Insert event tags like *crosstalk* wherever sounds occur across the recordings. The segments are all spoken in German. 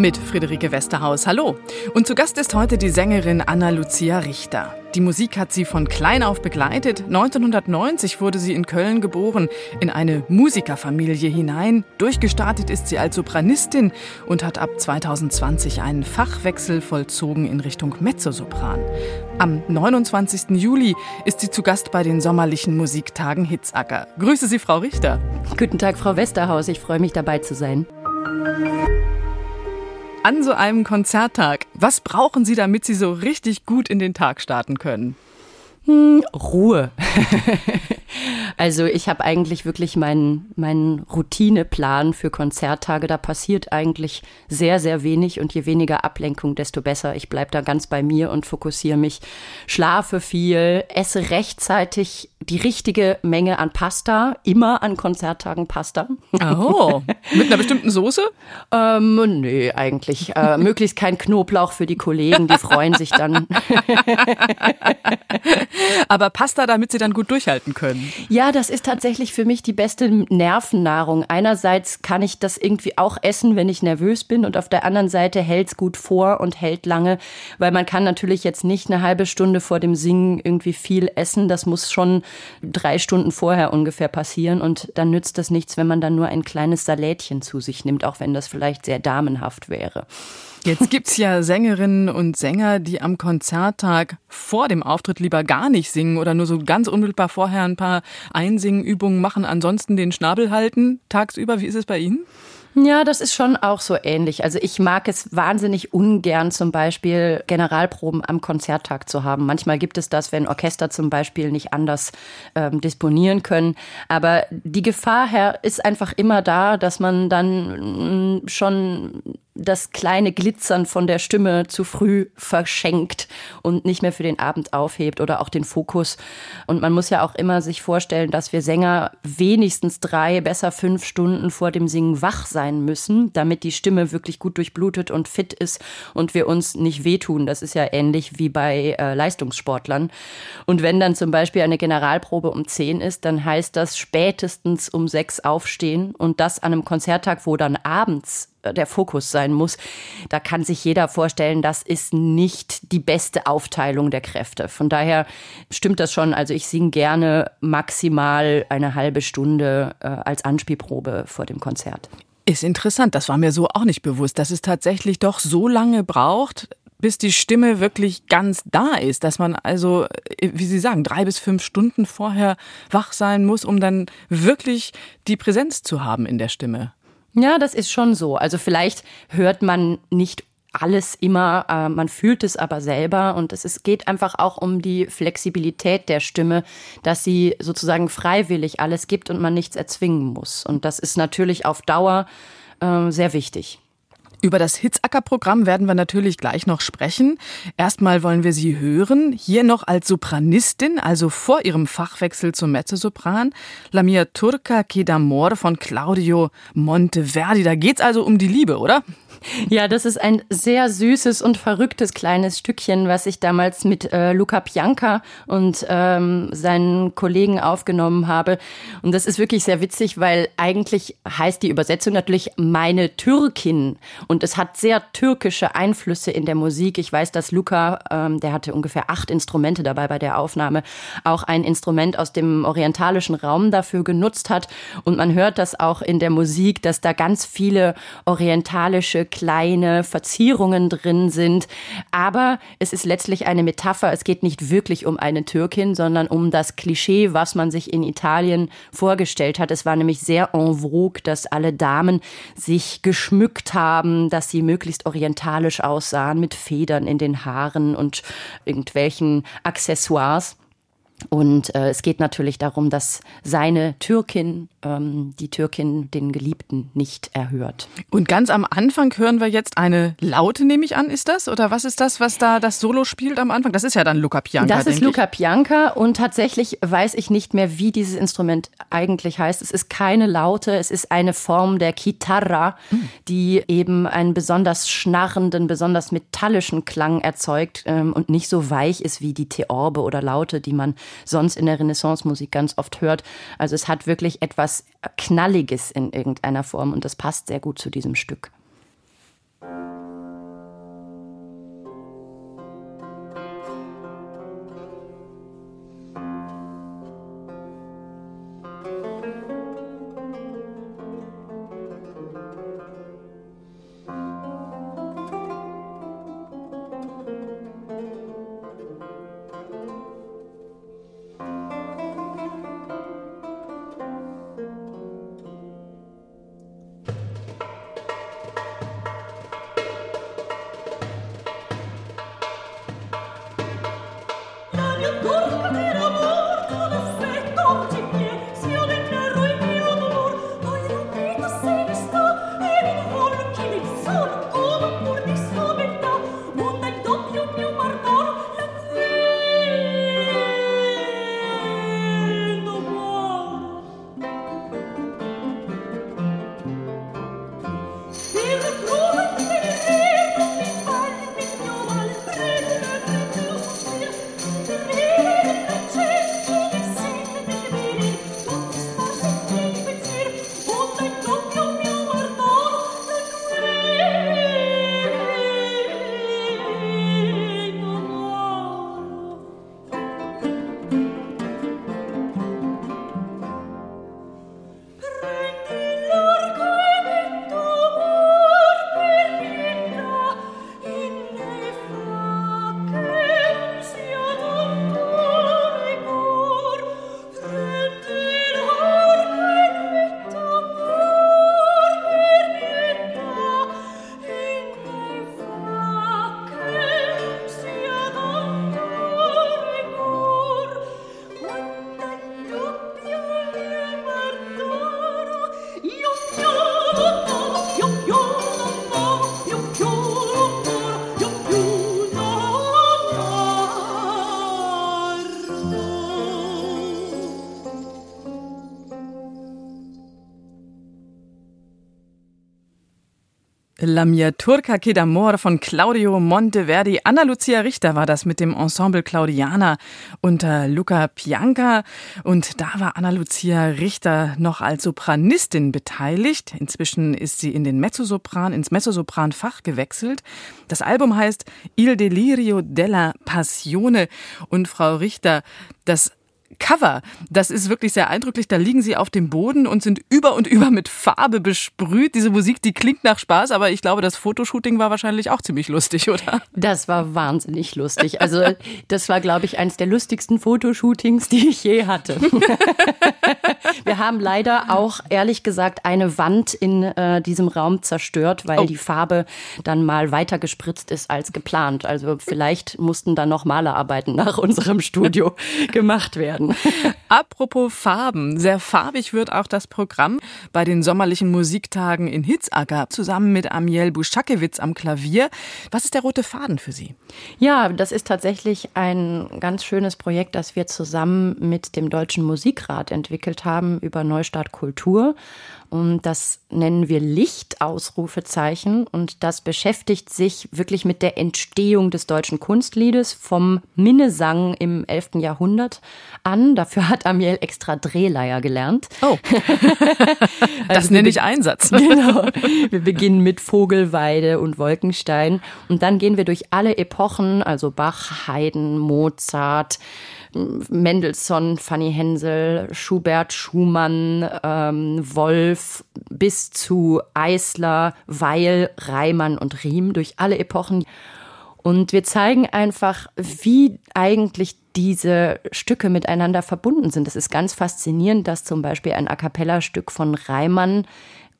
Mit Friederike Westerhaus. Hallo. Und zu Gast ist heute die Sängerin Anna Lucia Richter. Die Musik hat sie von klein auf begleitet. 1990 wurde sie in Köln geboren, in eine Musikerfamilie hinein. Durchgestartet ist sie als Sopranistin und hat ab 2020 einen Fachwechsel vollzogen in Richtung Mezzosopran. Am 29. Juli ist sie zu Gast bei den sommerlichen Musiktagen Hitzacker. Grüße Sie, Frau Richter. Guten Tag, Frau Westerhaus. Ich freue mich dabei zu sein an so einem Konzerttag, was brauchen Sie, damit Sie so richtig gut in den Tag starten können? Hm, Ruhe. *laughs* also ich habe eigentlich wirklich meinen, meinen Routineplan für Konzerttage. Da passiert eigentlich sehr, sehr wenig und je weniger Ablenkung, desto besser. Ich bleibe da ganz bei mir und fokussiere mich, schlafe viel, esse rechtzeitig die richtige Menge an Pasta, immer an Konzerttagen Pasta. Oh, mit einer bestimmten Soße? ähm, nee, eigentlich. Äh, *laughs* möglichst kein Knoblauch für die Kollegen, die freuen sich dann. *laughs* Aber Pasta, damit sie dann gut durchhalten können. Ja, das ist tatsächlich für mich die beste Nervennahrung. Einerseits kann ich das irgendwie auch essen, wenn ich nervös bin und auf der anderen Seite hält es gut vor und hält lange, weil man kann natürlich jetzt nicht eine halbe Stunde vor dem Singen irgendwie viel essen. Das muss schon drei Stunden vorher ungefähr passieren und dann nützt das nichts, wenn man dann nur ein kleines Salätchen zu sich nimmt, auch wenn das vielleicht sehr damenhaft wäre. Jetzt gibt es ja Sängerinnen und Sänger, die am Konzerttag vor dem Auftritt lieber gar nicht singen oder nur so ganz unmittelbar vorher ein paar Einsingenübungen machen, ansonsten den Schnabel halten tagsüber. Wie ist es bei Ihnen? Ja, das ist schon auch so ähnlich. Also ich mag es wahnsinnig ungern, zum Beispiel Generalproben am Konzerttag zu haben. Manchmal gibt es das, wenn Orchester zum Beispiel nicht anders ähm, disponieren können. Aber die Gefahr her ist einfach immer da, dass man dann mm, schon das kleine Glitzern von der Stimme zu früh verschenkt und nicht mehr für den Abend aufhebt oder auch den Fokus. Und man muss ja auch immer sich vorstellen, dass wir Sänger wenigstens drei, besser fünf Stunden vor dem Singen wach sein müssen, damit die Stimme wirklich gut durchblutet und fit ist und wir uns nicht wehtun. Das ist ja ähnlich wie bei äh, Leistungssportlern. Und wenn dann zum Beispiel eine Generalprobe um zehn ist, dann heißt das spätestens um sechs aufstehen und das an einem Konzerttag, wo dann abends der Fokus sein muss. Da kann sich jeder vorstellen, das ist nicht die beste Aufteilung der Kräfte. Von daher stimmt das schon. Also ich singe gerne maximal eine halbe Stunde äh, als Anspielprobe vor dem Konzert. Ist interessant, das war mir so auch nicht bewusst, dass es tatsächlich doch so lange braucht, bis die Stimme wirklich ganz da ist, dass man also, äh, wie Sie sagen, drei bis fünf Stunden vorher wach sein muss, um dann wirklich die Präsenz zu haben in der Stimme. Ja, das ist schon so. Also vielleicht hört man nicht alles immer, äh, man fühlt es aber selber und es ist, geht einfach auch um die Flexibilität der Stimme, dass sie sozusagen freiwillig alles gibt und man nichts erzwingen muss. Und das ist natürlich auf Dauer äh, sehr wichtig. Über das Hitzacker-Programm werden wir natürlich gleich noch sprechen. Erstmal wollen wir Sie hören, hier noch als Sopranistin, also vor ihrem Fachwechsel zum Mezzosopran, La mia turca che d'amor von Claudio Monteverdi. Da geht's also um die Liebe, oder? Ja, das ist ein sehr süßes und verrücktes kleines Stückchen, was ich damals mit äh, Luca Pianca und ähm, seinen Kollegen aufgenommen habe. Und das ist wirklich sehr witzig, weil eigentlich heißt die Übersetzung natürlich meine Türkin. Und es hat sehr türkische Einflüsse in der Musik. Ich weiß, dass Luca, ähm, der hatte ungefähr acht Instrumente dabei bei der Aufnahme, auch ein Instrument aus dem orientalischen Raum dafür genutzt hat. Und man hört das auch in der Musik, dass da ganz viele orientalische kleine Verzierungen drin sind. Aber es ist letztlich eine Metapher. Es geht nicht wirklich um eine Türkin, sondern um das Klischee, was man sich in Italien vorgestellt hat. Es war nämlich sehr en vogue, dass alle Damen sich geschmückt haben, dass sie möglichst orientalisch aussahen mit Federn in den Haaren und irgendwelchen Accessoires. Und äh, es geht natürlich darum, dass seine Türkin ähm, die Türkin den Geliebten nicht erhört. Und ganz am Anfang hören wir jetzt eine Laute, nehme ich an, ist das? Oder was ist das, was da das Solo spielt am Anfang? Das ist ja dann Luca Pianka. Das ist Luca Pianka und tatsächlich weiß ich nicht mehr, wie dieses Instrument eigentlich heißt. Es ist keine Laute, es ist eine Form der Chitarra, hm. die eben einen besonders schnarrenden, besonders metallischen Klang erzeugt ähm, und nicht so weich ist wie die Theorbe oder Laute, die man sonst in der Renaissance-Musik ganz oft hört. Also es hat wirklich etwas Knalliges in irgendeiner Form und das passt sehr gut zu diesem Stück. La mia turca che d'amor von Claudio Monteverdi. Anna Lucia Richter war das mit dem Ensemble Claudiana unter Luca Pianca. Und da war Anna Lucia Richter noch als Sopranistin beteiligt. Inzwischen ist sie in den Mezzosopran, ins Mezzosopranfach gewechselt. Das Album heißt Il Delirio della Passione. Und Frau Richter, das Cover. Das ist wirklich sehr eindrücklich. Da liegen sie auf dem Boden und sind über und über mit Farbe besprüht. Diese Musik, die klingt nach Spaß, aber ich glaube, das Fotoshooting war wahrscheinlich auch ziemlich lustig, oder? Das war wahnsinnig lustig. Also, das war, glaube ich, eines der lustigsten Fotoshootings, die ich je hatte. *laughs* Wir haben leider auch, ehrlich gesagt, eine Wand in äh, diesem Raum zerstört, weil oh. die Farbe dann mal weiter gespritzt ist als geplant. Also, vielleicht mussten da noch Malerarbeiten nach unserem Studio *laughs* gemacht werden werden. Apropos Farben, sehr farbig wird auch das Programm bei den sommerlichen Musiktagen in Hitzacker zusammen mit Amiel Buschakewitz am Klavier. Was ist der rote Faden für Sie? Ja, das ist tatsächlich ein ganz schönes Projekt, das wir zusammen mit dem Deutschen Musikrat entwickelt haben über Neustart Kultur. Und das nennen wir Lichtausrufezeichen. Und das beschäftigt sich wirklich mit der Entstehung des deutschen Kunstliedes vom Minnesang im 11. Jahrhundert an. Dafür hat Amiel extra Drehleier gelernt. Oh. *laughs* das also nenne ich Einsatz. *laughs* genau. Wir beginnen mit Vogelweide und Wolkenstein. Und dann gehen wir durch alle Epochen, also Bach, Haydn, Mozart, Mendelssohn, Fanny Hensel, Schubert, Schumann, ähm, Wolf bis zu Eisler, Weil, Reimann und Riem durch alle Epochen. Und wir zeigen einfach, wie eigentlich diese Stücke miteinander verbunden sind. Es ist ganz faszinierend, dass zum Beispiel ein A cappella-Stück von Reimann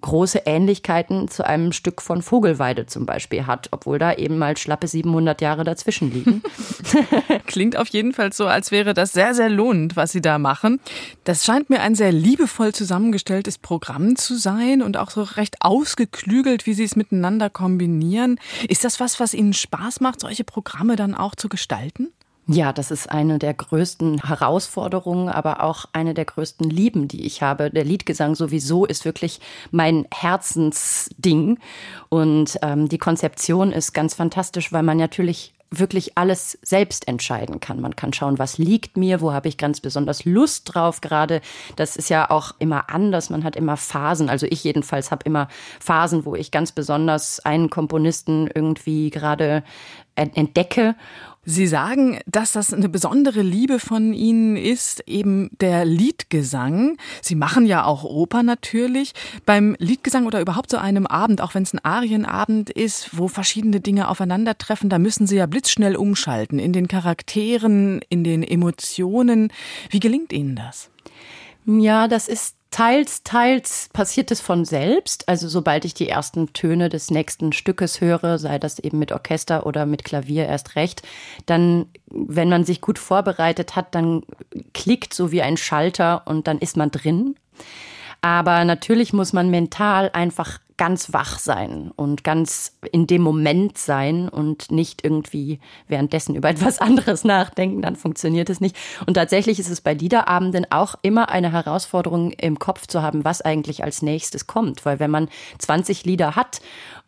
große Ähnlichkeiten zu einem Stück von Vogelweide zum Beispiel hat, obwohl da eben mal schlappe 700 Jahre dazwischen liegen. *laughs* *laughs* Klingt auf jeden Fall so, als wäre das sehr, sehr lohnend, was Sie da machen. Das scheint mir ein sehr liebevoll zusammengestelltes Programm zu sein und auch so recht ausgeklügelt, wie Sie es miteinander kombinieren. Ist das was, was Ihnen Spaß macht, solche Programme dann auch zu gestalten? Ja, das ist eine der größten Herausforderungen, aber auch eine der größten Lieben, die ich habe. Der Liedgesang sowieso ist wirklich mein Herzensding. Und ähm, die Konzeption ist ganz fantastisch, weil man natürlich wirklich alles selbst entscheiden kann. Man kann schauen, was liegt mir, wo habe ich ganz besonders Lust drauf gerade. Das ist ja auch immer anders. Man hat immer Phasen. Also ich jedenfalls habe immer Phasen, wo ich ganz besonders einen Komponisten irgendwie gerade entdecke Sie sagen, dass das eine besondere Liebe von Ihnen ist, eben der Liedgesang. Sie machen ja auch Oper natürlich. Beim Liedgesang oder überhaupt so einem Abend, auch wenn es ein Arienabend ist, wo verschiedene Dinge aufeinandertreffen, da müssen Sie ja blitzschnell umschalten in den Charakteren, in den Emotionen. Wie gelingt Ihnen das? Ja, das ist Teils, teils passiert es von selbst. Also sobald ich die ersten Töne des nächsten Stückes höre, sei das eben mit Orchester oder mit Klavier erst recht, dann, wenn man sich gut vorbereitet hat, dann klickt so wie ein Schalter und dann ist man drin. Aber natürlich muss man mental einfach ganz wach sein und ganz in dem Moment sein und nicht irgendwie währenddessen über *laughs* etwas anderes nachdenken, dann funktioniert es nicht. Und tatsächlich ist es bei Liederabenden auch immer eine Herausforderung im Kopf zu haben, was eigentlich als nächstes kommt. Weil wenn man 20 Lieder hat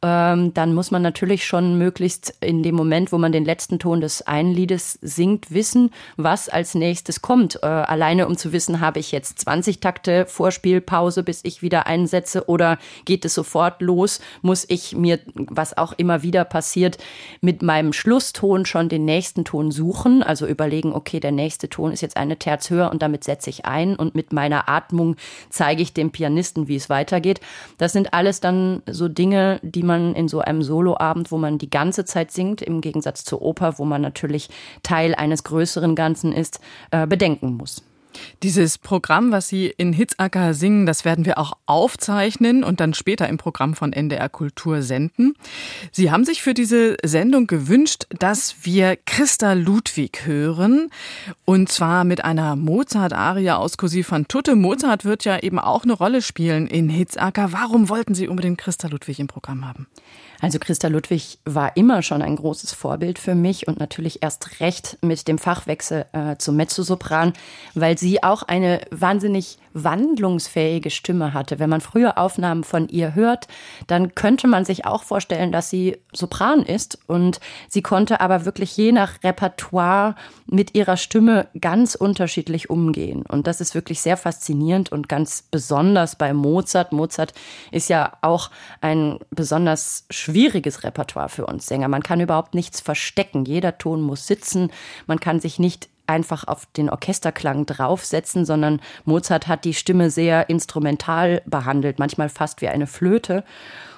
ähm, dann muss man natürlich schon möglichst in dem Moment, wo man den letzten Ton des einen Liedes singt, wissen, was als nächstes kommt. Äh, alleine um zu wissen, habe ich jetzt 20 Takte Vorspielpause, bis ich wieder einsetze oder geht es sofort los, muss ich mir, was auch immer wieder passiert, mit meinem Schlusston schon den nächsten Ton suchen, also überlegen, okay, der nächste Ton ist jetzt eine Terz höher und damit setze ich ein und mit meiner Atmung zeige ich dem Pianisten, wie es weitergeht. Das sind alles dann so Dinge, die man man in so einem Soloabend, wo man die ganze Zeit singt, im Gegensatz zur Oper, wo man natürlich Teil eines größeren Ganzen ist, äh, bedenken muss. Dieses Programm, was Sie in Hitzacker singen, das werden wir auch aufzeichnen und dann später im Programm von NDR Kultur senden. Sie haben sich für diese Sendung gewünscht, dass wir Christa Ludwig hören und zwar mit einer Mozart-Aria aus Così van tutte. Mozart wird ja eben auch eine Rolle spielen in Hitzacker. Warum wollten Sie unbedingt Christa Ludwig im Programm haben? Also Christa Ludwig war immer schon ein großes Vorbild für mich und natürlich erst recht mit dem Fachwechsel äh, zum Mezzosopran, weil sie auch eine wahnsinnig wandlungsfähige Stimme hatte. Wenn man früher Aufnahmen von ihr hört, dann könnte man sich auch vorstellen, dass sie Sopran ist und sie konnte aber wirklich je nach Repertoire mit ihrer Stimme ganz unterschiedlich umgehen. Und das ist wirklich sehr faszinierend und ganz besonders bei Mozart. Mozart ist ja auch ein besonders schwieriges Repertoire für uns Sänger. Man kann überhaupt nichts verstecken. Jeder Ton muss sitzen. Man kann sich nicht einfach auf den Orchesterklang draufsetzen, sondern Mozart hat die Stimme sehr instrumental behandelt, manchmal fast wie eine Flöte.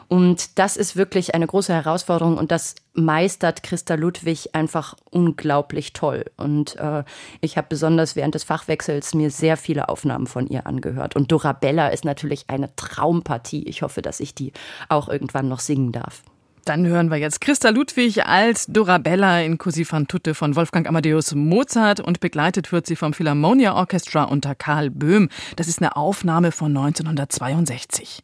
Und das ist wirklich eine große Herausforderung und das meistert Christa Ludwig einfach unglaublich toll. Und äh, ich habe besonders während des Fachwechsels mir sehr viele Aufnahmen von ihr angehört. Und Dorabella ist natürlich eine Traumpatie. Ich hoffe, dass ich die auch irgendwann noch singen darf. Dann hören wir jetzt Christa Ludwig als Dorabella in Così fan tutte von Wolfgang Amadeus Mozart und begleitet wird sie vom Philharmonia Orchestra unter Karl Böhm. Das ist eine Aufnahme von 1962.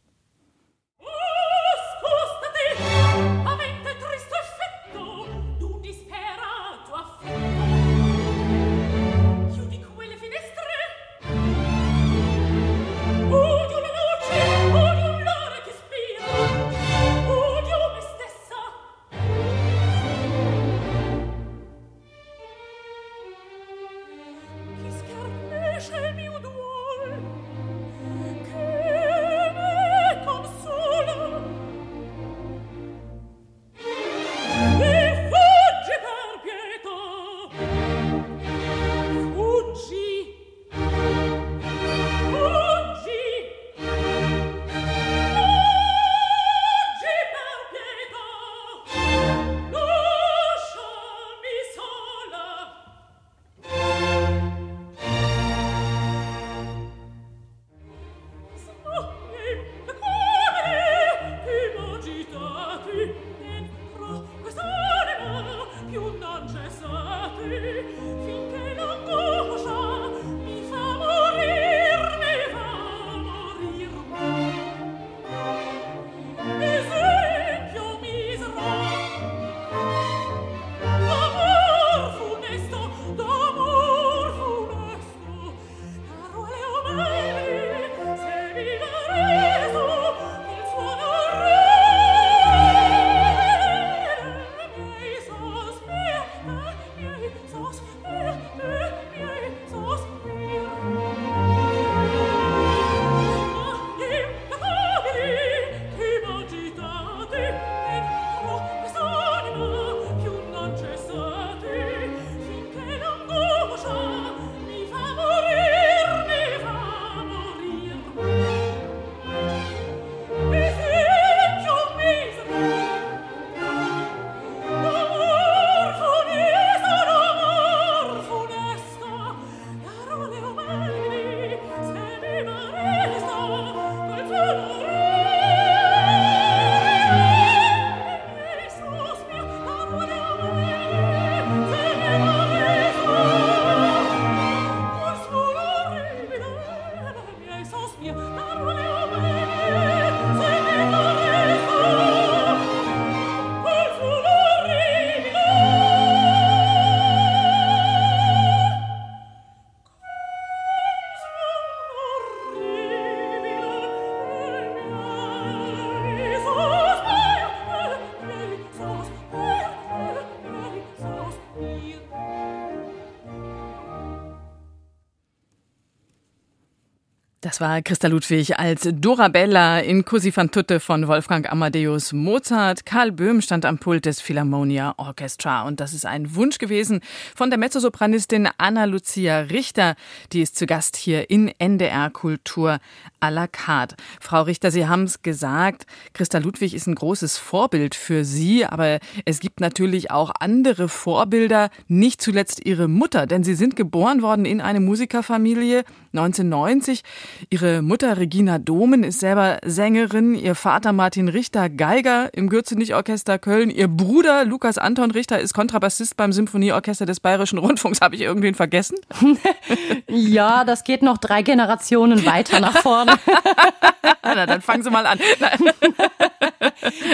Das war Christa Ludwig als Dorabella in Così fan tutte von Wolfgang Amadeus Mozart. Karl Böhm stand am Pult des Philharmonia Orchestra. Und das ist ein Wunsch gewesen von der Mezzosopranistin Anna Lucia Richter. Die ist zu Gast hier in NDR Kultur à la carte. Frau Richter, Sie haben es gesagt, Christa Ludwig ist ein großes Vorbild für Sie. Aber es gibt natürlich auch andere Vorbilder, nicht zuletzt Ihre Mutter. Denn Sie sind geboren worden in eine Musikerfamilie 1990. Ihre Mutter Regina Domen ist selber Sängerin, ihr Vater Martin Richter Geiger im Gürzenich-Orchester Köln, ihr Bruder Lukas Anton Richter ist Kontrabassist beim Symphonieorchester des Bayerischen Rundfunks. *laughs* Habe ich irgendwen vergessen? *laughs* ja, das geht noch drei Generationen weiter nach vorne. *laughs* Na, dann fangen Sie mal an.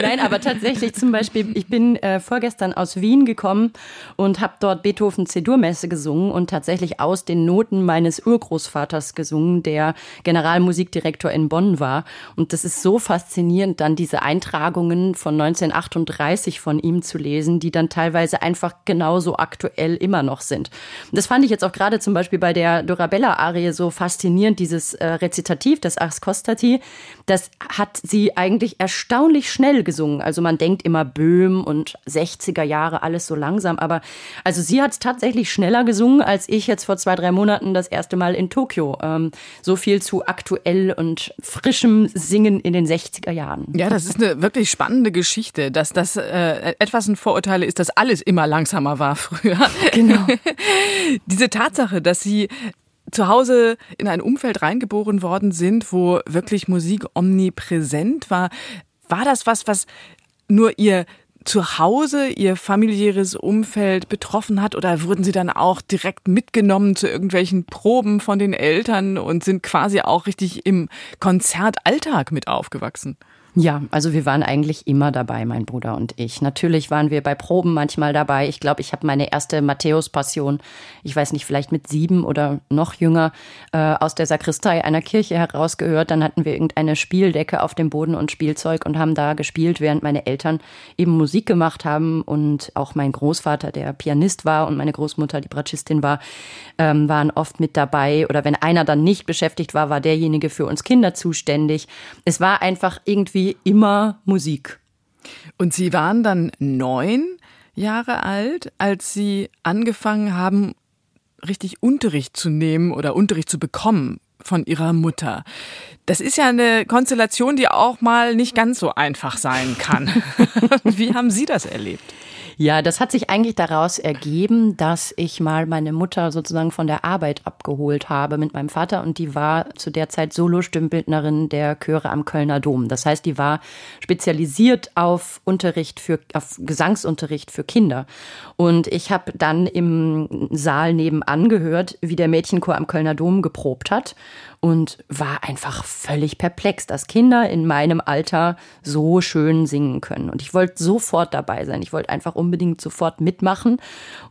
Nein, aber tatsächlich zum Beispiel, ich bin äh, vorgestern aus Wien gekommen und habe dort Beethoven C-Dur-Messe gesungen und tatsächlich aus den Noten meines Urgroßvaters gesungen, der Generalmusikdirektor in Bonn war. Und das ist so faszinierend, dann diese Eintragungen von 1938 von ihm zu lesen, die dann teilweise einfach genauso aktuell immer noch sind. Und das fand ich jetzt auch gerade zum Beispiel bei der Dorabella-Arie so faszinierend, dieses äh, Rezitativ, das Ars Costati, das hat sie eigentlich erstaunlich schnell gesungen. Also man denkt immer Böhm und 60er Jahre, alles so langsam. Aber also sie hat es tatsächlich schneller gesungen, als ich jetzt vor zwei, drei Monaten das erste Mal in Tokio. Ähm, so viel zu aktuell und frischem Singen in den 60er Jahren. Ja, das ist eine wirklich spannende Geschichte, dass das äh, etwas ein Vorurteil ist, dass alles immer langsamer war früher. Genau. *laughs* Diese Tatsache, dass sie zu Hause in ein Umfeld reingeboren worden sind, wo wirklich Musik omnipräsent war. War das was, was nur ihr Zuhause, ihr familiäres Umfeld betroffen hat oder wurden sie dann auch direkt mitgenommen zu irgendwelchen Proben von den Eltern und sind quasi auch richtig im Konzertalltag mit aufgewachsen? Ja, also wir waren eigentlich immer dabei, mein Bruder und ich. Natürlich waren wir bei Proben manchmal dabei. Ich glaube, ich habe meine erste Matthäus-Passion, ich weiß nicht, vielleicht mit sieben oder noch jünger, äh, aus der Sakristei einer Kirche herausgehört. Dann hatten wir irgendeine Spieldecke auf dem Boden und Spielzeug und haben da gespielt, während meine Eltern eben Musik gemacht haben. Und auch mein Großvater, der Pianist war und meine Großmutter, die Bratschistin war, ähm, waren oft mit dabei. Oder wenn einer dann nicht beschäftigt war, war derjenige für uns Kinder zuständig. Es war einfach irgendwie immer Musik. Und Sie waren dann neun Jahre alt, als Sie angefangen haben, richtig Unterricht zu nehmen oder Unterricht zu bekommen von Ihrer Mutter. Das ist ja eine Konstellation, die auch mal nicht ganz so einfach sein kann. *laughs* Wie haben Sie das erlebt? Ja, das hat sich eigentlich daraus ergeben, dass ich mal meine Mutter sozusagen von der Arbeit abgeholt habe mit meinem Vater und die war zu der Zeit Solostimmbildnerin der Chöre am Kölner Dom. Das heißt, die war spezialisiert auf Unterricht für auf Gesangsunterricht für Kinder. Und ich habe dann im Saal nebenan gehört, wie der Mädchenchor am Kölner Dom geprobt hat und war einfach völlig perplex, dass Kinder in meinem Alter so schön singen können. Und ich wollte sofort dabei sein. Ich wollte einfach unbedingt sofort mitmachen.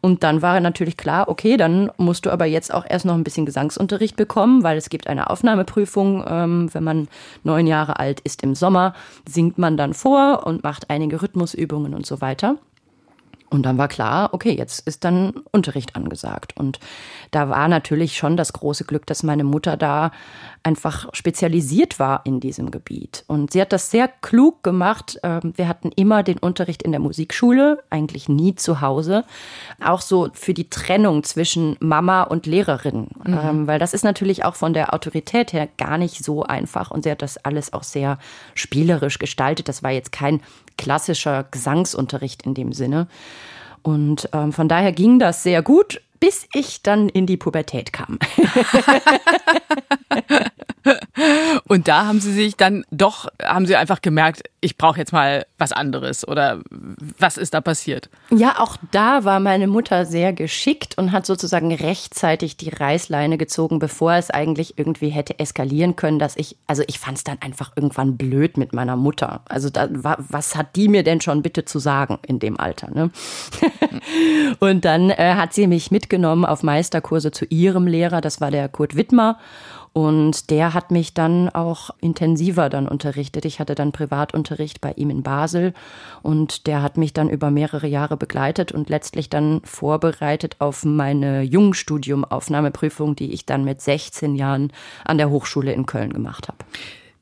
Und dann war natürlich klar, okay, dann musst du aber jetzt auch erst noch ein bisschen Gesangsunterricht bekommen, weil es gibt eine Aufnahmeprüfung. Ähm, wenn man neun Jahre alt ist im Sommer, singt man dann vor und macht einige Rhythmusübungen und so weiter. Und dann war klar, okay, jetzt ist dann Unterricht angesagt. Und da war natürlich schon das große Glück, dass meine Mutter da einfach spezialisiert war in diesem Gebiet. Und sie hat das sehr klug gemacht. Ähm, wir hatten immer den Unterricht in der Musikschule, eigentlich nie zu Hause. Auch so für die Trennung zwischen Mama und Lehrerin. Mhm. Ähm, weil das ist natürlich auch von der Autorität her gar nicht so einfach. Und sie hat das alles auch sehr spielerisch gestaltet. Das war jetzt kein klassischer Gesangsunterricht in dem Sinne. Und ähm, von daher ging das sehr gut, bis ich dann in die Pubertät kam. *laughs* Und da haben Sie sich dann doch, haben Sie einfach gemerkt, ich brauche jetzt mal was anderes oder was ist da passiert? Ja, auch da war meine Mutter sehr geschickt und hat sozusagen rechtzeitig die Reißleine gezogen, bevor es eigentlich irgendwie hätte eskalieren können, dass ich, also ich fand es dann einfach irgendwann blöd mit meiner Mutter. Also da, was hat die mir denn schon bitte zu sagen in dem Alter? Ne? *laughs* und dann äh, hat sie mich mitgenommen auf Meisterkurse zu ihrem Lehrer, das war der Kurt Wittmer. Und der hat mich dann auch intensiver dann unterrichtet. Ich hatte dann Privatunterricht bei ihm in Basel und der hat mich dann über mehrere Jahre begleitet und letztlich dann vorbereitet auf meine Jungstudium-Aufnahmeprüfung, die ich dann mit 16 Jahren an der Hochschule in Köln gemacht habe.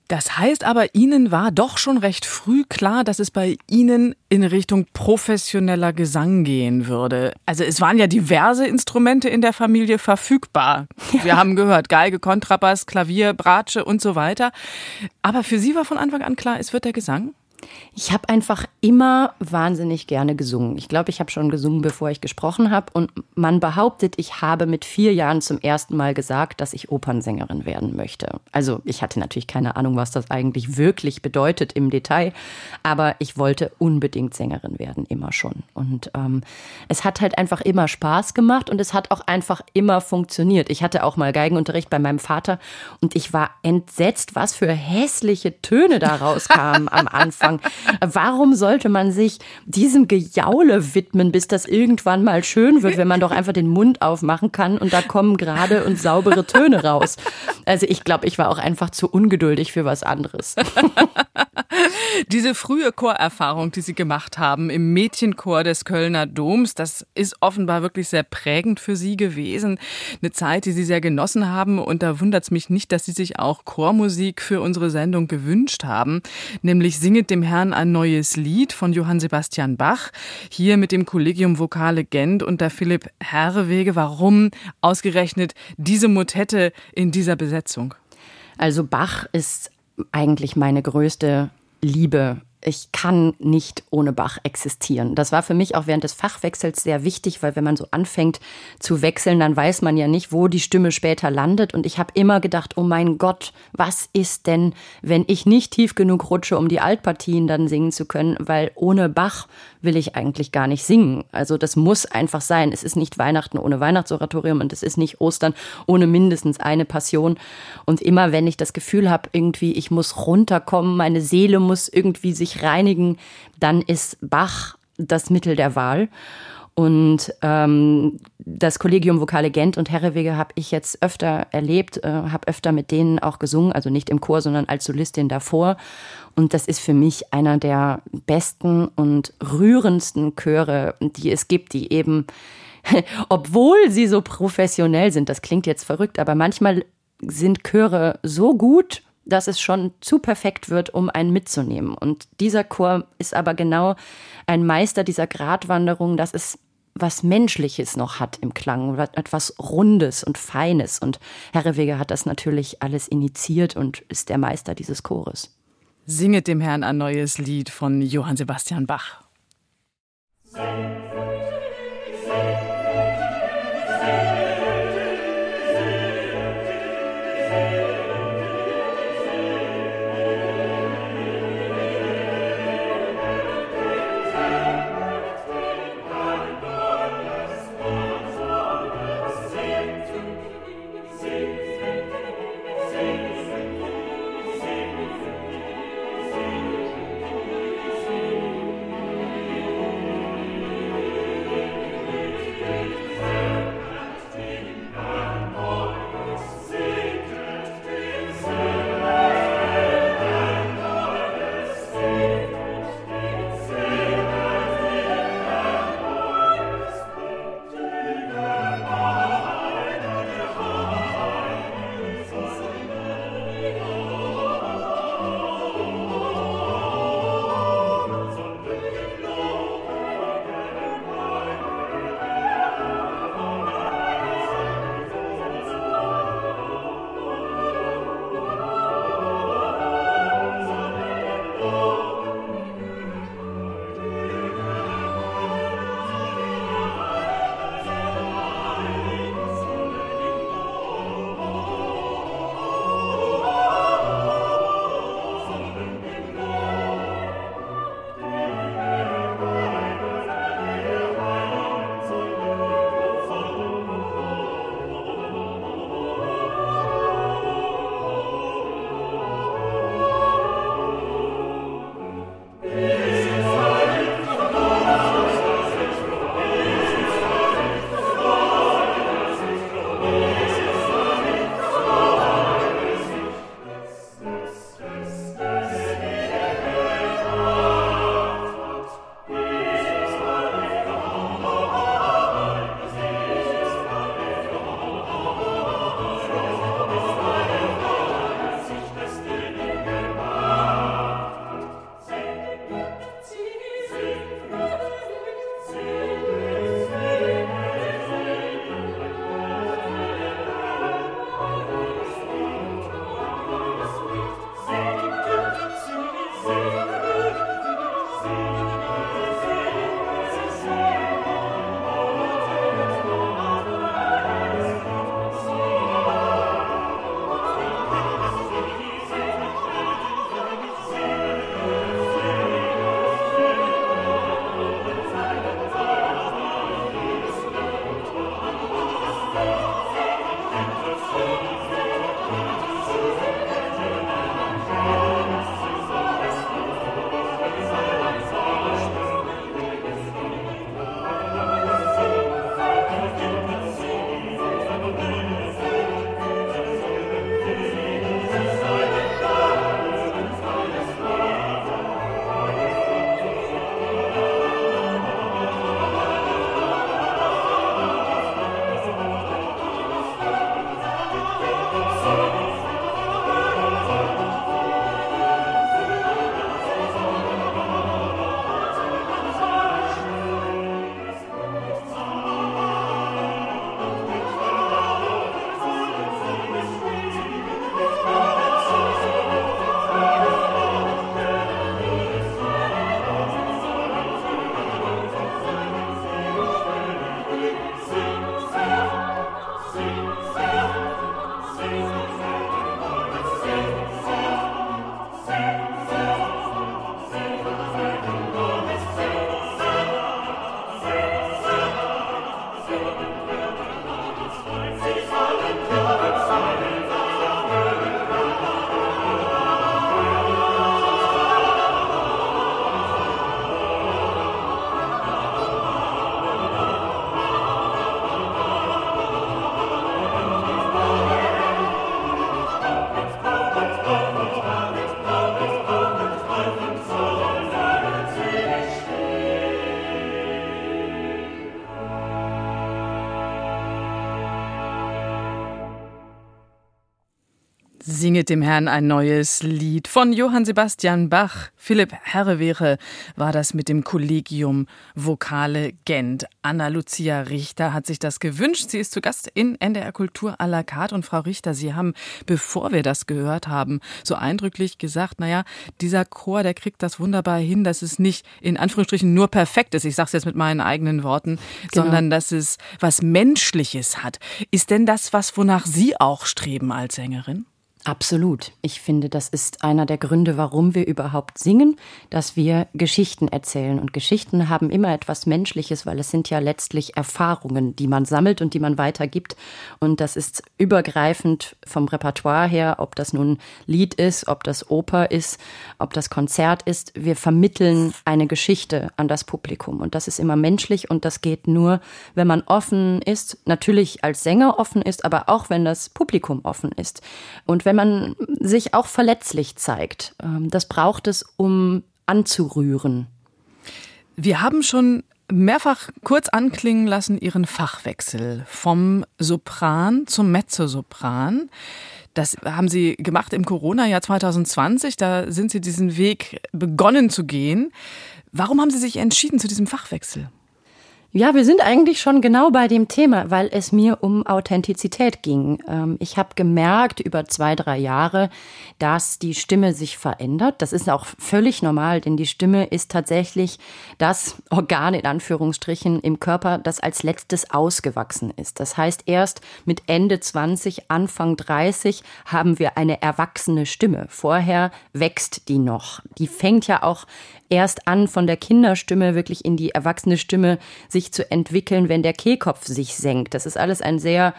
Das heißt aber, Ihnen war doch schon recht früh klar, dass es bei Ihnen in Richtung professioneller Gesang gehen würde. Also es waren ja diverse Instrumente in der Familie verfügbar. Ja. Wir haben gehört, Geige, Kontrabass, Klavier, Bratsche und so weiter. Aber für Sie war von Anfang an klar, es wird der Gesang? Ich habe einfach immer wahnsinnig gerne gesungen. Ich glaube, ich habe schon gesungen, bevor ich gesprochen habe. Und man behauptet, ich habe mit vier Jahren zum ersten Mal gesagt, dass ich Opernsängerin werden möchte. Also ich hatte natürlich keine Ahnung, was das eigentlich wirklich bedeutet im Detail. Aber ich wollte unbedingt Sängerin werden, immer schon. Und ähm, es hat halt einfach immer Spaß gemacht und es hat auch einfach immer funktioniert. Ich hatte auch mal Geigenunterricht bei meinem Vater und ich war entsetzt, was für hässliche Töne da rauskamen am *laughs* Anfang sagen. Warum sollte man sich diesem Gejaule widmen, bis das irgendwann mal schön wird, wenn man doch einfach den Mund aufmachen kann und da kommen gerade und saubere Töne raus? Also ich glaube, ich war auch einfach zu ungeduldig für was anderes. Diese frühe Chorerfahrung, die Sie gemacht haben im Mädchenchor des Kölner Doms, das ist offenbar wirklich sehr prägend für Sie gewesen. Eine Zeit, die Sie sehr genossen haben. Und da wundert es mich nicht, dass Sie sich auch Chormusik für unsere Sendung gewünscht haben. Nämlich Singet dem Herrn ein neues Lied von Johann Sebastian Bach. Hier mit dem Kollegium Vokale Gent unter Philipp Herrewege. Warum ausgerechnet diese Motette in dieser Besetzung? Also Bach ist eigentlich meine größte Liebe ich kann nicht ohne Bach existieren. Das war für mich auch während des Fachwechsels sehr wichtig, weil wenn man so anfängt zu wechseln, dann weiß man ja nicht, wo die Stimme später landet. Und ich habe immer gedacht, oh mein Gott, was ist denn, wenn ich nicht tief genug rutsche, um die Altpartien dann singen zu können? Weil ohne Bach will ich eigentlich gar nicht singen. Also das muss einfach sein. Es ist nicht Weihnachten ohne Weihnachtsoratorium und es ist nicht Ostern ohne mindestens eine Passion. Und immer wenn ich das Gefühl habe, irgendwie, ich muss runterkommen, meine Seele muss irgendwie sich sich reinigen, dann ist Bach das Mittel der Wahl. Und ähm, das Kollegium Vokale Gent und Herrewege habe ich jetzt öfter erlebt, äh, habe öfter mit denen auch gesungen, also nicht im Chor, sondern als Solistin davor. Und das ist für mich einer der besten und rührendsten Chöre, die es gibt, die eben, *laughs* obwohl sie so professionell sind, das klingt jetzt verrückt, aber manchmal sind Chöre so gut dass es schon zu perfekt wird, um einen mitzunehmen. Und dieser Chor ist aber genau ein Meister dieser Gratwanderung, dass es was Menschliches noch hat im Klang, etwas Rundes und Feines. Und Herrewege hat das natürlich alles initiiert und ist der Meister dieses Chores. Singet dem Herrn ein neues Lied von Johann Sebastian Bach. Sing. Singet dem Herrn ein neues Lied von Johann Sebastian Bach. Philipp Herrewehre war das mit dem Kollegium Vokale Gent. Anna Lucia Richter hat sich das gewünscht. Sie ist zu Gast in NDR Kultur à la carte. Und Frau Richter, Sie haben, bevor wir das gehört haben, so eindrücklich gesagt, naja, dieser Chor, der kriegt das wunderbar hin, dass es nicht in Anführungsstrichen nur perfekt ist. Ich sage es jetzt mit meinen eigenen Worten, genau. sondern dass es was Menschliches hat. Ist denn das was, wonach Sie auch streben als Sängerin? Absolut. Ich finde, das ist einer der Gründe, warum wir überhaupt singen, dass wir Geschichten erzählen. Und Geschichten haben immer etwas Menschliches, weil es sind ja letztlich Erfahrungen, die man sammelt und die man weitergibt. Und das ist übergreifend vom Repertoire her, ob das nun Lied ist, ob das Oper ist, ob das Konzert ist. Wir vermitteln eine Geschichte an das Publikum. Und das ist immer menschlich und das geht nur, wenn man offen ist, natürlich als Sänger offen ist, aber auch wenn das Publikum offen ist. Und wenn wenn man sich auch verletzlich zeigt. Ähm, das braucht es, um anzurühren. Wir haben schon mehrfach kurz anklingen lassen Ihren Fachwechsel vom Sopran zum Mezzosopran. Das haben Sie gemacht im Corona-Jahr 2020. Da sind Sie diesen Weg begonnen zu gehen. Warum haben Sie sich entschieden zu diesem Fachwechsel? Ja, wir sind eigentlich schon genau bei dem Thema, weil es mir um Authentizität ging. Ähm, ich habe gemerkt über zwei, drei Jahre, dass die Stimme sich verändert. Das ist auch völlig normal, denn die Stimme ist tatsächlich das Organ in Anführungsstrichen im Körper, das als letztes ausgewachsen ist. Das heißt, erst mit Ende 20, Anfang 30 haben wir eine erwachsene Stimme. Vorher wächst die noch. Die fängt ja auch erst an, von der Kinderstimme wirklich in die erwachsene Stimme sich zu entwickeln, wenn der Kehlkopf sich senkt. Das ist alles ein sehr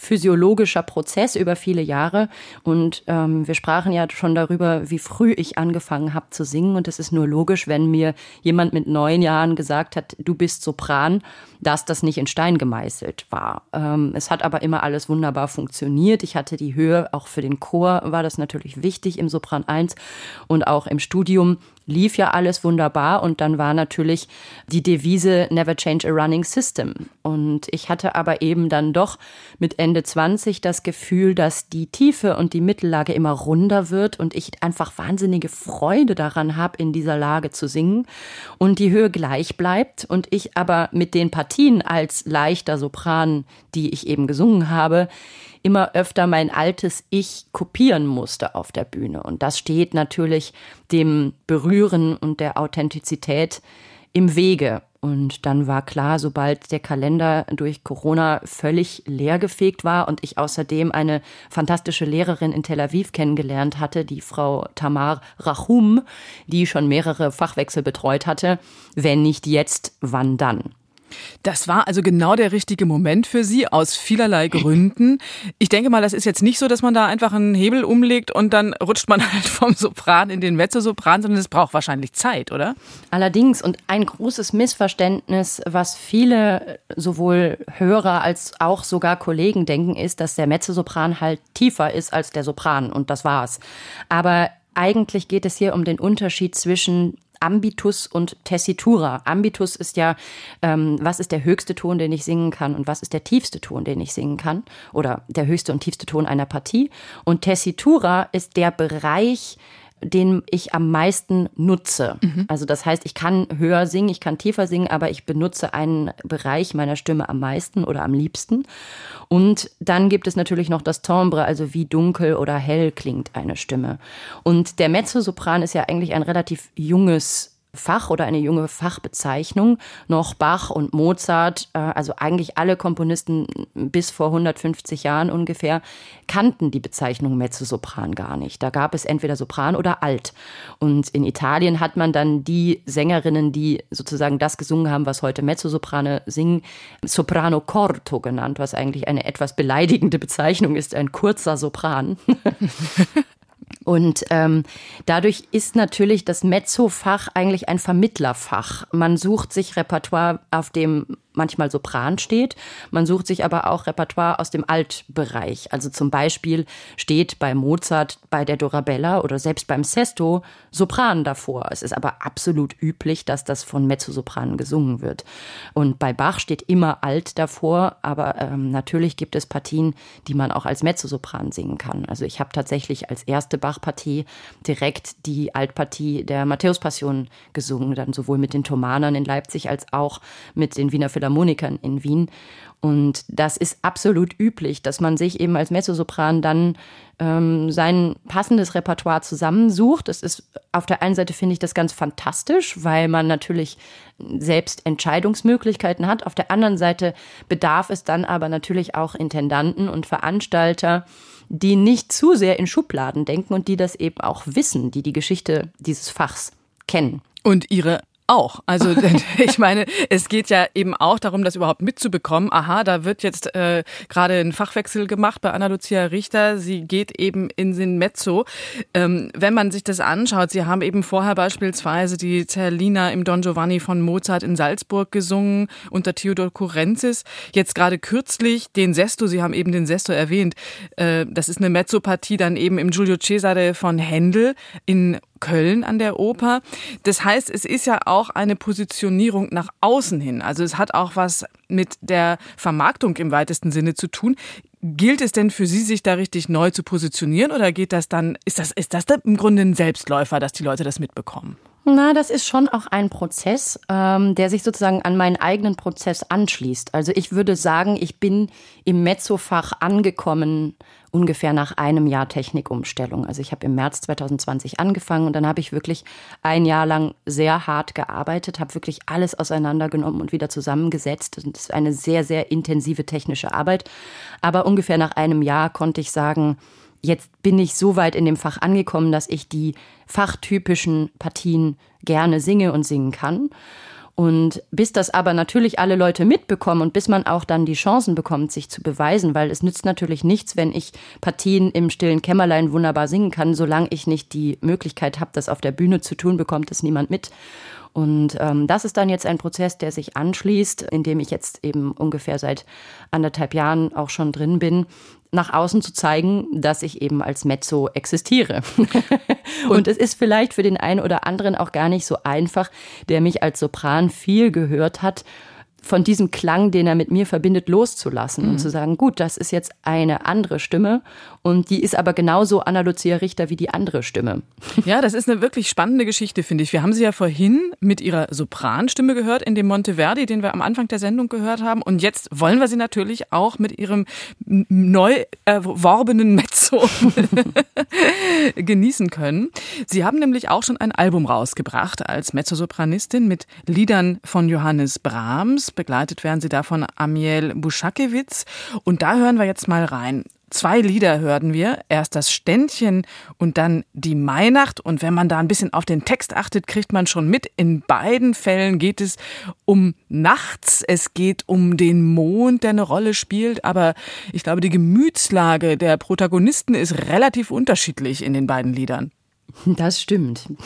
physiologischer Prozess über viele Jahre. Und ähm, wir sprachen ja schon darüber, wie früh ich angefangen habe zu singen. Und es ist nur logisch, wenn mir jemand mit neun Jahren gesagt hat, du bist Sopran, dass das nicht in Stein gemeißelt war. Ähm, es hat aber immer alles wunderbar funktioniert. Ich hatte die Höhe, auch für den Chor war das natürlich wichtig im Sopran 1 und auch im Studium lief ja alles wunderbar und dann war natürlich die Devise Never Change a Running System. Und ich hatte aber eben dann doch mit Ende 20 das Gefühl, dass die Tiefe und die Mittellage immer runder wird und ich einfach wahnsinnige Freude daran habe, in dieser Lage zu singen und die Höhe gleich bleibt und ich aber mit den Partien als leichter Sopran, die ich eben gesungen habe, immer öfter mein altes Ich kopieren musste auf der Bühne. Und das steht natürlich dem Berühren und der Authentizität im Wege. Und dann war klar, sobald der Kalender durch Corona völlig leergefegt war und ich außerdem eine fantastische Lehrerin in Tel Aviv kennengelernt hatte, die Frau Tamar Rachum, die schon mehrere Fachwechsel betreut hatte, wenn nicht jetzt, wann dann? Das war also genau der richtige Moment für Sie aus vielerlei Gründen. Ich denke mal, das ist jetzt nicht so, dass man da einfach einen Hebel umlegt und dann rutscht man *laughs* halt vom Sopran in den Mezzosopran, sondern es braucht wahrscheinlich Zeit, oder? Allerdings und ein großes Missverständnis, was viele sowohl Hörer als auch sogar Kollegen denken, ist, dass der Mezzosopran halt tiefer ist als der Sopran und das war's. Aber eigentlich geht es hier um den Unterschied zwischen Ambitus und Tessitura. Ambitus ist ja, ähm, was ist der höchste Ton, den ich singen kann und was ist der tiefste Ton, den ich singen kann oder der höchste und tiefste Ton einer Partie. Und Tessitura ist der Bereich, den ich am meisten nutze. Mhm. Also das heißt, ich kann höher singen, ich kann tiefer singen, aber ich benutze einen Bereich meiner Stimme am meisten oder am liebsten. Und dann gibt es natürlich noch das Timbre, also wie dunkel oder hell klingt eine Stimme. Und der Mezzosopran ist ja eigentlich ein relativ junges Fach oder eine junge Fachbezeichnung. Noch Bach und Mozart, äh, also eigentlich alle Komponisten bis vor 150 Jahren ungefähr, kannten die Bezeichnung Mezzosopran gar nicht. Da gab es entweder Sopran oder Alt. Und in Italien hat man dann die Sängerinnen, die sozusagen das gesungen haben, was heute Mezzosoprane singen, Soprano Corto genannt, was eigentlich eine etwas beleidigende *laughs* Bezeichnung ist, ein kurzer Sopran. *laughs* Und ähm, dadurch ist natürlich das Mezzo-Fach eigentlich ein Vermittlerfach. Man sucht sich Repertoire, auf dem manchmal Sopran steht. Man sucht sich aber auch Repertoire aus dem Altbereich. Also zum Beispiel steht bei Mozart, bei der Dorabella oder selbst beim Sesto Sopran davor. Es ist aber absolut üblich, dass das von Mezzosopranen gesungen wird. Und bei Bach steht immer Alt davor, aber ähm, natürlich gibt es Partien, die man auch als Mezzosopran singen kann. Also ich habe tatsächlich als erste Bach-Partie direkt die Altpartie der Matthäus-Passion gesungen, dann sowohl mit den Thomanern in Leipzig als auch mit den Wiener Philharmonikern in Wien. Und das ist absolut üblich, dass man sich eben als Mezzosopran dann ähm, sein passendes Repertoire zusammensucht. Das ist auf der einen Seite finde ich das ganz fantastisch, weil man natürlich selbst Entscheidungsmöglichkeiten hat. Auf der anderen Seite bedarf es dann aber natürlich auch Intendanten und Veranstalter, die nicht zu sehr in Schubladen denken und die das eben auch wissen, die die Geschichte dieses Fachs kennen. Und ihre auch. Also *laughs* ich meine, es geht ja eben auch darum, das überhaupt mitzubekommen. Aha, da wird jetzt äh, gerade ein Fachwechsel gemacht bei Anna-Lucia Richter. Sie geht eben in den Mezzo. Ähm, wenn man sich das anschaut, Sie haben eben vorher beispielsweise die Zerlina im Don Giovanni von Mozart in Salzburg gesungen unter Theodor Kurenzis. Jetzt gerade kürzlich den Sesto, Sie haben eben den Sesto erwähnt. Äh, das ist eine Mezzopartie dann eben im Giulio Cesare von Händel in Köln an der Oper. Das heißt, es ist ja auch eine Positionierung nach außen hin. Also es hat auch was mit der Vermarktung im weitesten Sinne zu tun. Gilt es denn für Sie, sich da richtig neu zu positionieren oder geht das dann, ist das, ist das im Grunde ein Selbstläufer, dass die Leute das mitbekommen? Na, das ist schon auch ein Prozess, ähm, der sich sozusagen an meinen eigenen Prozess anschließt. Also ich würde sagen, ich bin im Mezzofach angekommen ungefähr nach einem Jahr Technikumstellung. Also ich habe im März 2020 angefangen und dann habe ich wirklich ein Jahr lang sehr hart gearbeitet, habe wirklich alles auseinandergenommen und wieder zusammengesetzt. Das ist eine sehr, sehr intensive technische Arbeit. Aber ungefähr nach einem Jahr konnte ich sagen, jetzt bin ich so weit in dem Fach angekommen, dass ich die fachtypischen Partien gerne singe und singen kann. Und bis das aber natürlich alle Leute mitbekommen und bis man auch dann die Chancen bekommt, sich zu beweisen, weil es nützt natürlich nichts, wenn ich Partien im stillen Kämmerlein wunderbar singen kann, solange ich nicht die Möglichkeit habe, das auf der Bühne zu tun, bekommt es niemand mit. Und ähm, das ist dann jetzt ein Prozess, der sich anschließt, in dem ich jetzt eben ungefähr seit anderthalb Jahren auch schon drin bin, nach außen zu zeigen, dass ich eben als Mezzo existiere. *laughs* und es ist vielleicht für den einen oder anderen auch gar nicht so einfach, der mich als Sopran viel gehört hat von diesem Klang, den er mit mir verbindet, loszulassen mhm. und zu sagen, gut, das ist jetzt eine andere Stimme und die ist aber genauso Anna Lucia Richter wie die andere Stimme. *laughs* Ja, das ist eine wirklich spannende Geschichte, finde ich. Wir haben sie ja vorhin mit ihrer Sopranstimme gehört in dem Monteverdi, den wir am Anfang der Sendung gehört haben und jetzt wollen wir sie natürlich auch mit ihrem neu erworbenen Mezzo *laughs* *laughs* genießen können. Sie haben nämlich auch schon ein Album rausgebracht als Mezzosopranistin mit Liedern von Johannes Brahms Begleitet werden sie da von Amiel Buschakewitz. Und da hören wir jetzt mal rein. Zwei Lieder hörten wir, erst das Ständchen und dann die Mainacht. Und wenn man da ein bisschen auf den Text achtet, kriegt man schon mit, in beiden Fällen geht es um nachts, es geht um den Mond, der eine Rolle spielt. Aber ich glaube, die Gemütslage der Protagonisten ist relativ unterschiedlich in den beiden Liedern. Das stimmt. *laughs*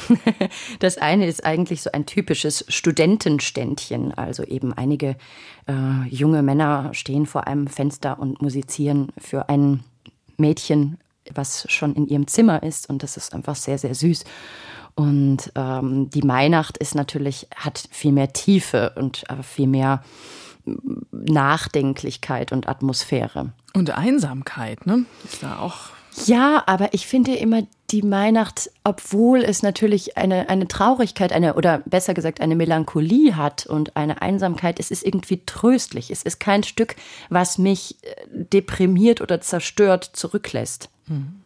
Das eine ist eigentlich so ein typisches Studentenständchen. Also eben einige äh, junge Männer stehen vor einem Fenster und musizieren für ein Mädchen, was schon in ihrem Zimmer ist. Und das ist einfach sehr, sehr süß. Und ähm, die Mainacht ist natürlich, hat viel mehr Tiefe und äh, viel mehr Nachdenklichkeit und Atmosphäre. Und Einsamkeit, ne? Ist da auch ja, aber ich finde immer die Weihnacht, obwohl es natürlich eine, eine Traurigkeit, eine, oder besser gesagt eine Melancholie hat und eine Einsamkeit, es ist irgendwie tröstlich. Es ist kein Stück, was mich äh, deprimiert oder zerstört zurücklässt. Mhm.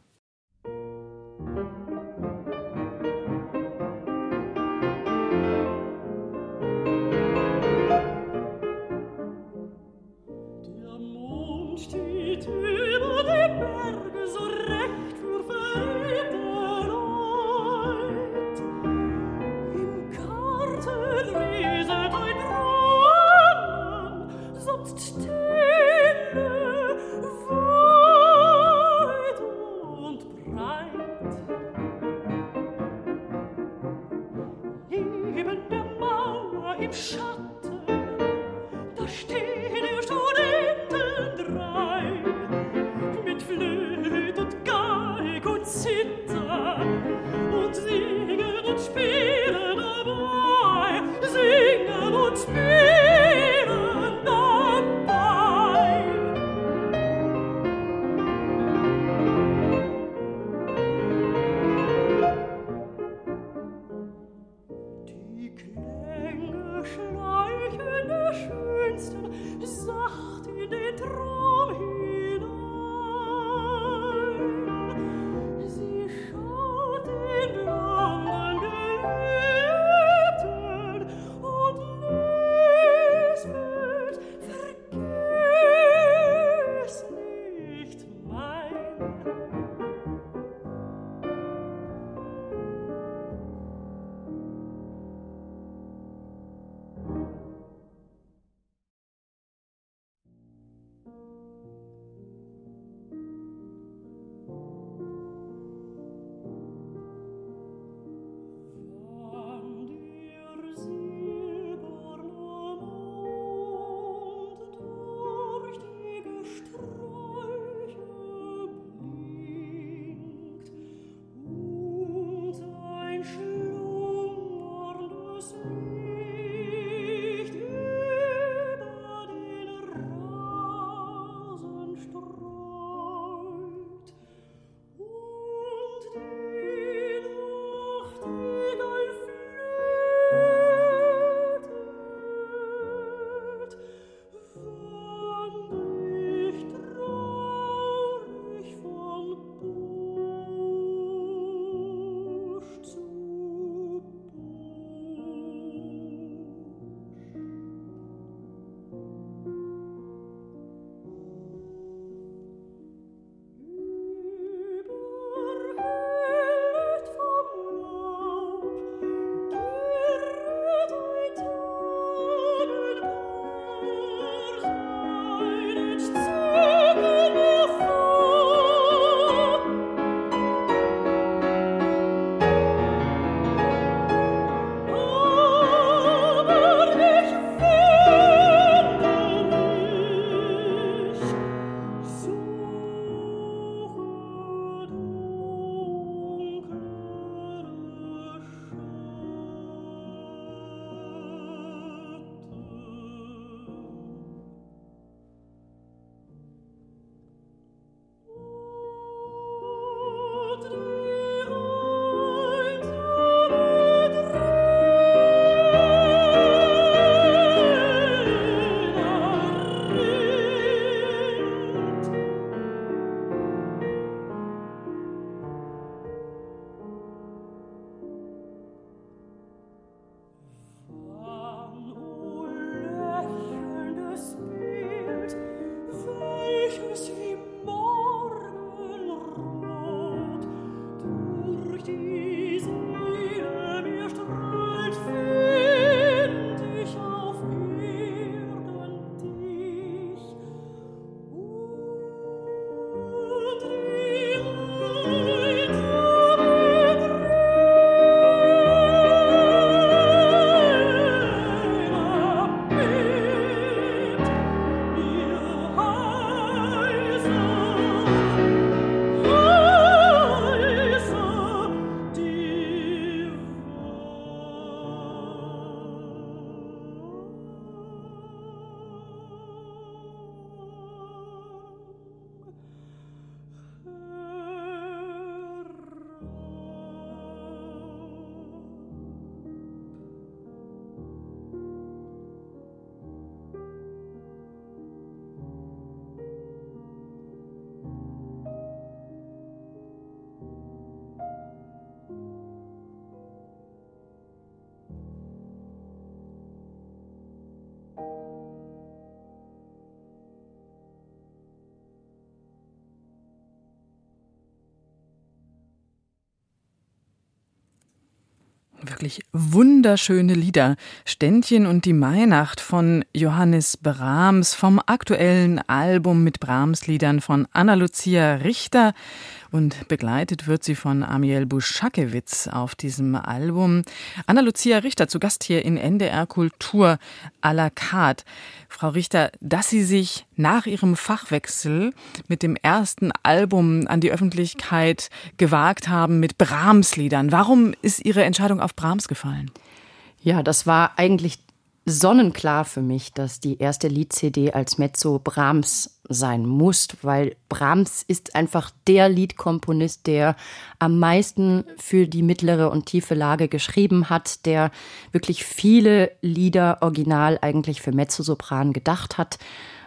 Wirklich wunderschöne Lieder. Ständchen und die Mainacht von Johannes Brahms vom aktuellen Album mit Brahms-Liedern von Anna-Lucia Richter und begleitet wird sie von Amiel Buschakewitz auf diesem Album. Anna-Lucia Richter zu Gast hier in NDR Kultur à la carte. Frau Richter, dass Sie sich nach Ihrem Fachwechsel mit dem ersten Album an die Öffentlichkeit gewagt haben mit Brahms-Liedern. Warum ist Ihre Entscheidung auf Brahms gefallen? Ja, das war eigentlich sonnenklar für mich, dass die erste Lied-CD als Mezzo Brahms sein muss, weil Brahms ist einfach der Liedkomponist, der am meisten für die mittlere und tiefe Lage geschrieben hat, der wirklich viele Lieder original eigentlich für Mezzosopran gedacht hat.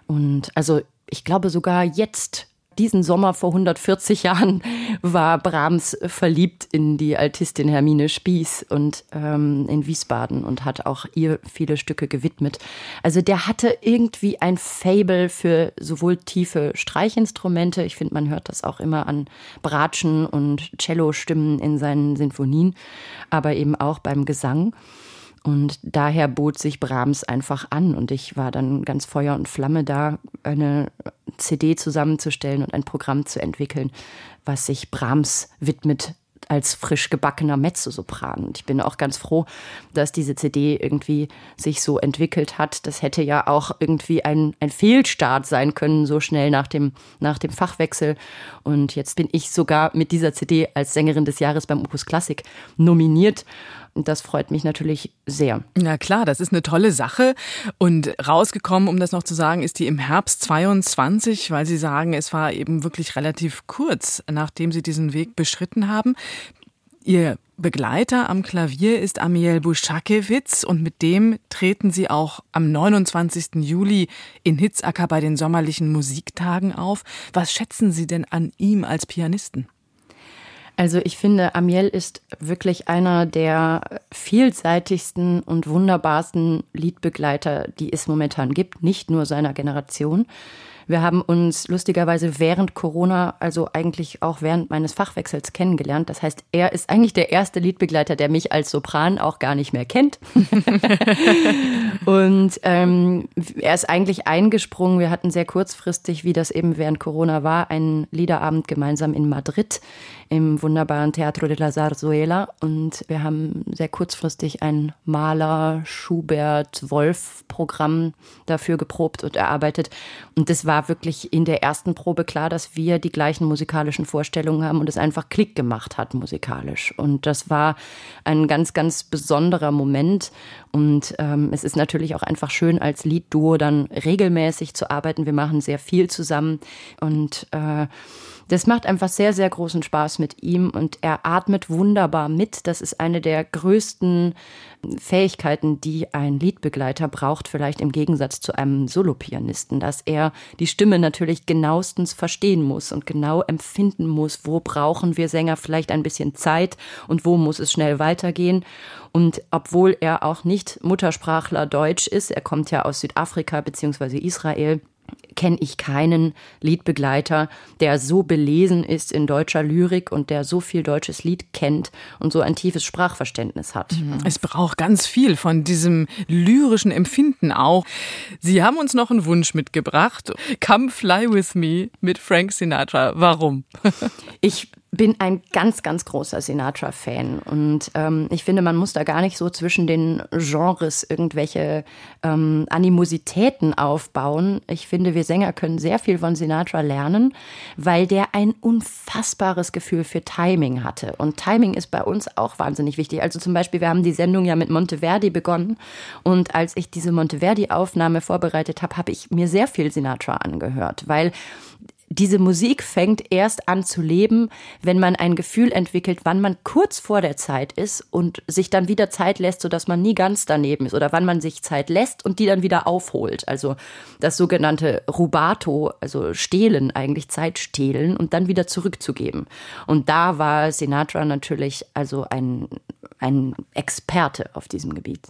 Und also ich glaube sogar jetzt diesen Sommer vor 140 Jahren *laughs* war Brahms verliebt in die Altistin Hermine Spieß und ähm, in Wiesbaden und hat auch ihr viele Stücke gewidmet. Also der hatte irgendwie ein Fable für sowohl tiefe Streichinstrumente, ich finde, man hört das auch immer an Bratschen und Cellostimmen in seinen Sinfonien, aber eben auch beim Gesang. Und daher bot sich Brahms einfach an und ich war dann ganz Feuer und Flamme da, eine CD zusammenzustellen und ein Programm zu entwickeln, was sich Brahms widmet als frisch gebackener Mezzosopran. Und ich bin auch ganz froh, dass diese CD irgendwie sich so entwickelt hat. Das hätte ja auch irgendwie ein, ein Fehlstart sein können, so schnell nach dem, nach dem Fachwechsel. Und jetzt bin ich sogar mit dieser CD als Sängerin des Jahres beim Opus Classic nominiert. Das freut mich natürlich sehr. Na klar, das ist eine tolle Sache. Und rausgekommen, um das noch zu sagen, ist die im Herbst 22, weil Sie sagen, es war eben wirklich relativ kurz, nachdem Sie diesen Weg beschritten haben. Ihr Begleiter am Klavier ist Amiel Buschakewitz und mit dem treten Sie auch am 29. Juli in Hitzacker bei den sommerlichen Musiktagen auf. Was schätzen Sie denn an ihm als Pianisten? Also ich finde, Amiel ist wirklich einer der vielseitigsten und wunderbarsten Liedbegleiter, die es momentan gibt, nicht nur seiner Generation. Wir haben uns lustigerweise während Corona, also eigentlich auch während meines Fachwechsels kennengelernt. Das heißt, er ist eigentlich der erste Liedbegleiter, der mich als Sopran auch gar nicht mehr kennt. *laughs* *laughs* und ähm, er ist eigentlich eingesprungen. Wir hatten sehr kurzfristig, wie das eben während Corona war, einen Liederabend gemeinsam in Madrid im wunderbaren Teatro de la Zarzuela. Und wir haben sehr kurzfristig ein Maler, Schubert, Wolf-Programm dafür geprobt und erarbeitet. Und das war wirklich in der ersten Probe klar, dass wir die gleichen musikalischen Vorstellungen haben und es einfach Klick gemacht hat musikalisch. Und das war ein ganz, ganz besonderer Moment. Und ähm, es ist natürlich auch einfach schön, als Liedduo dann regelmäßig zu arbeiten. Wir machen sehr viel zusammen und äh, das macht einfach sehr, sehr großen Spaß mit ihm und er atmet wunderbar mit. Das ist eine der größten Fähigkeiten, die ein Liedbegleiter braucht, vielleicht im Gegensatz zu einem Solopianisten, dass er die Stimme natürlich genauestens verstehen muss und genau empfinden muss, wo brauchen wir Sänger vielleicht ein bisschen Zeit und wo muss es schnell weitergehen. Und obwohl er auch nicht Muttersprachler Deutsch ist, er kommt ja aus Südafrika beziehungsweise Israel, kenne ich keinen Liedbegleiter, der so belesen ist in deutscher Lyrik und der so viel deutsches Lied kennt und so ein tiefes Sprachverständnis hat. Mhm. Es braucht ganz viel von diesem lyrischen Empfinden auch. Sie haben uns noch einen Wunsch mitgebracht. Come Fly With Me mit Frank Sinatra. Warum? Ich bin ein ganz, ganz großer Sinatra-Fan und ähm, ich finde, man muss da gar nicht so zwischen den Genres irgendwelche ähm, Animositäten aufbauen. Ich finde, wir Sänger können sehr viel von Sinatra lernen, weil der ein unfassbares Gefühl für Timing hatte. Und Timing ist bei uns auch wahnsinnig wichtig. Also zum Beispiel, wir haben die Sendung ja mit Monteverdi begonnen und als ich diese Monteverdi-Aufnahme vorbereitet habe, habe ich mir sehr viel Sinatra angehört, weil diese Musik fängt erst an zu leben, wenn man ein Gefühl entwickelt, wann man kurz vor der Zeit ist und sich dann wieder Zeit lässt, sodass man nie ganz daneben ist oder wann man sich Zeit lässt und die dann wieder aufholt. Also das sogenannte Rubato, also stehlen, eigentlich Zeit stehlen und dann wieder zurückzugeben. Und da war Sinatra natürlich also ein, ein Experte auf diesem Gebiet.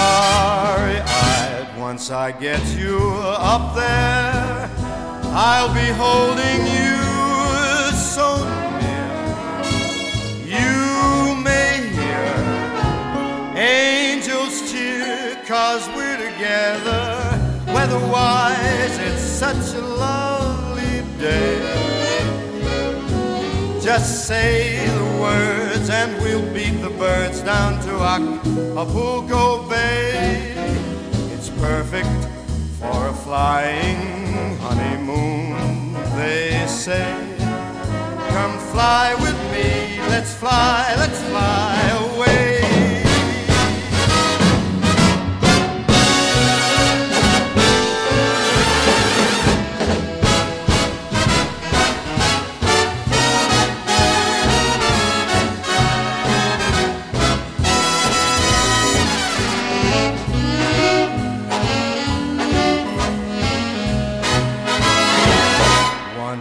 Once I get you up there, I'll be holding you so near. You may hear angels cheer, cause we're together. Weatherwise, it's such a lovely day. Just say the words and we'll beat the birds down to Acapulco Bay. Perfect for a flying honeymoon, they say. Come fly with me, let's fly, let's fly away.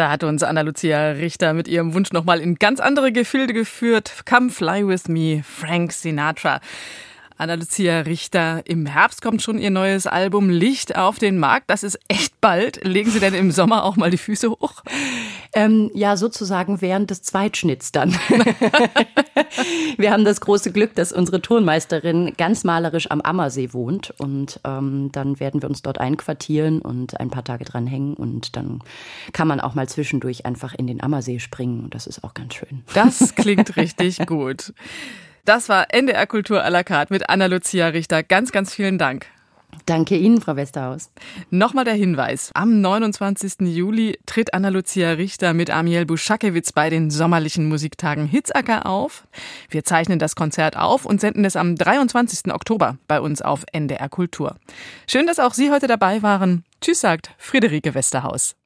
Da hat uns Anna-Lucia Richter mit ihrem Wunsch nochmal in ganz andere Gefilde geführt. Come fly with me, Frank Sinatra. Anna-Lucia Richter, im Herbst kommt schon ihr neues Album Licht auf den Markt. Das ist echt bald. Legen Sie denn im Sommer auch mal die Füße hoch? Ähm, ja, sozusagen während des Zweitschnitts dann. *laughs* Wir haben das große Glück, dass unsere Tonmeisterin ganz malerisch am Ammersee wohnt. Und ähm, dann werden wir uns dort einquartieren und ein paar Tage dran hängen. Und dann kann man auch mal zwischendurch einfach in den Ammersee springen. Und das ist auch ganz schön. Das klingt richtig gut. Das war NDR Kultur à la carte mit Anna-Lucia Richter. Ganz, ganz vielen Dank. Danke Ihnen, Frau Westerhaus. Nochmal der Hinweis. Am 29. Juli tritt Anna-Lucia Richter mit Amiel Buschakewitz bei den sommerlichen Musiktagen Hitzacker auf. Wir zeichnen das Konzert auf und senden es am 23. Oktober bei uns auf NDR Kultur. Schön, dass auch Sie heute dabei waren. Tschüss, sagt Friederike Westerhaus.